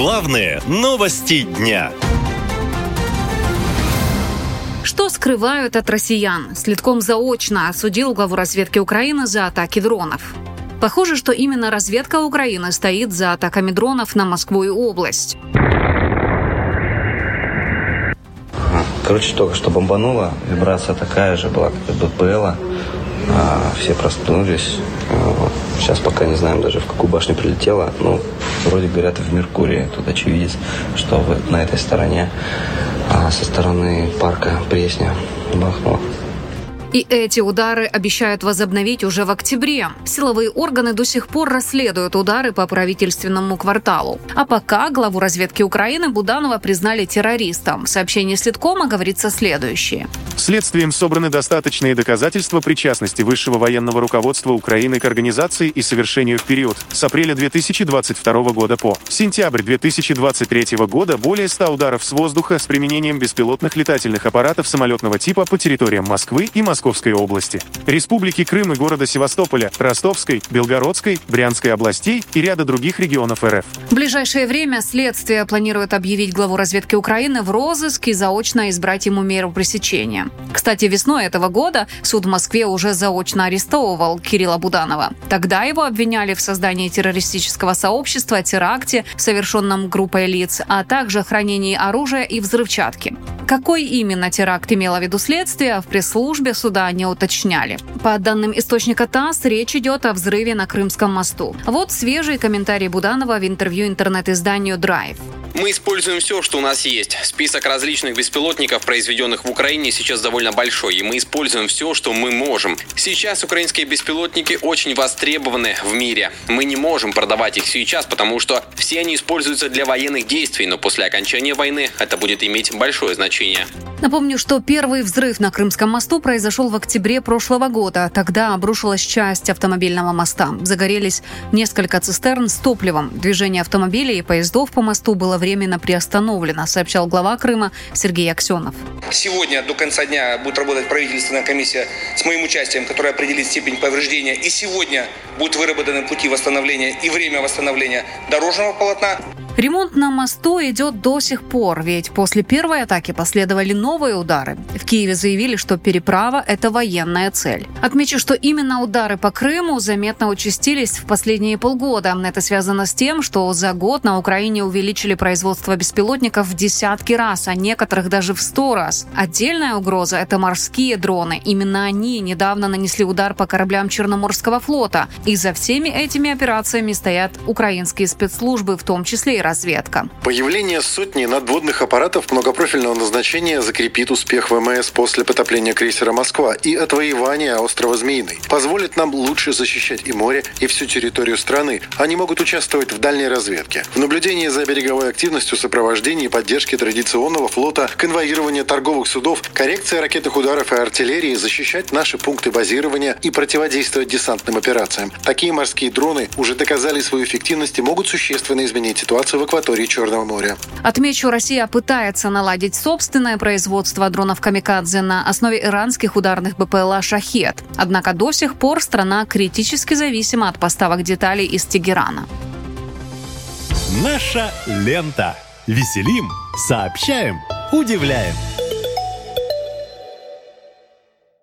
Главные новости дня. Что скрывают от россиян? Следком заочно осудил главу разведки Украины за атаки дронов. Похоже, что именно разведка Украины стоит за атаками дронов на Москву и область. Короче, только что бомбануло, вибрация такая же была, как и БПЛа. А, все проснулись. Сейчас пока не знаем даже, в какую башню прилетело. Ну, вроде говорят, в Меркурии. Тут очевидец, что на этой стороне, а со стороны парка Пресня бахнуло. И эти удары обещают возобновить уже в октябре. Силовые органы до сих пор расследуют удары по правительственному кварталу. А пока главу разведки Украины Буданова признали террористом. В сообщении Следкома говорится следующее. Следствием собраны достаточные доказательства причастности высшего военного руководства Украины к организации и совершению в период с апреля 2022 года по сентябрь 2023 года более 100 ударов с воздуха с применением беспилотных летательных аппаратов самолетного типа по территориям Москвы и Москвы Московской области, Республики Крым и города Севастополя, Ростовской, Белгородской, Брянской областей и ряда других регионов РФ. В ближайшее время следствие планирует объявить главу разведки Украины в розыск и заочно избрать ему меру пресечения. Кстати, весной этого года суд в Москве уже заочно арестовывал Кирилла Буданова. Тогда его обвиняли в создании террористического сообщества, теракте, совершенном группой лиц, а также хранении оружия и взрывчатки. Какой именно теракт имело в виду следствие, в пресс-службе суда не уточняли. По данным источника ТАСС, речь идет о взрыве на Крымском мосту. Вот свежий комментарий Буданова в интервью интернет-изданию «Драйв». Мы используем все, что у нас есть. Список различных беспилотников, произведенных в Украине, сейчас довольно большой, и мы используем все, что мы можем. Сейчас украинские беспилотники очень востребованы в мире. Мы не можем продавать их сейчас, потому что все они используются для военных действий, но после окончания войны это будет иметь большое значение. Напомню, что первый взрыв на Крымском мосту произошел в октябре прошлого года. Тогда обрушилась часть автомобильного моста. Загорелись несколько цистерн с топливом. Движение автомобилей и поездов по мосту было временно приостановлено, сообщал глава Крыма Сергей Аксенов. Сегодня до конца дня будет работать правительственная комиссия с моим участием, которая определит степень повреждения. И сегодня будут выработаны пути восстановления и время восстановления дорожного полотна. Ремонт на мосту идет до сих пор, ведь после первой атаки последовали новые удары. В Киеве заявили, что переправа – это военная цель. Отмечу, что именно удары по Крыму заметно участились в последние полгода. Это связано с тем, что за год на Украине увеличили производство беспилотников в десятки раз, а некоторых даже в сто раз. Отдельная угроза – это морские дроны. Именно они недавно нанесли удар по кораблям Черноморского флота. И за всеми этими операциями стоят украинские спецслужбы, в том числе и разведка. Появление сотни надводных аппаратов многопрофильного назначения закрепит успех ВМС после потопления крейсера «Москва» и отвоевания острова Змеиный. Позволит нам лучше защищать и море, и всю территорию страны. Они могут участвовать в дальней разведке, в наблюдении за береговой активностью, сопровождении и поддержке традиционного флота, конвоирование торговых судов, коррекция ракетных ударов и артиллерии, защищать наши пункты базирования и противодействовать десантным операциям. Такие морские дроны уже доказали свою эффективность и могут существенно изменить ситуацию в акватории Черного моря. Отмечу, Россия пытается наладить собственное производство дронов «Камикадзе» на основе иранских ударных БПЛА «Шахет». Однако до сих пор страна критически зависима от поставок деталей из Тегерана. Наша лента. Веселим, сообщаем, удивляем.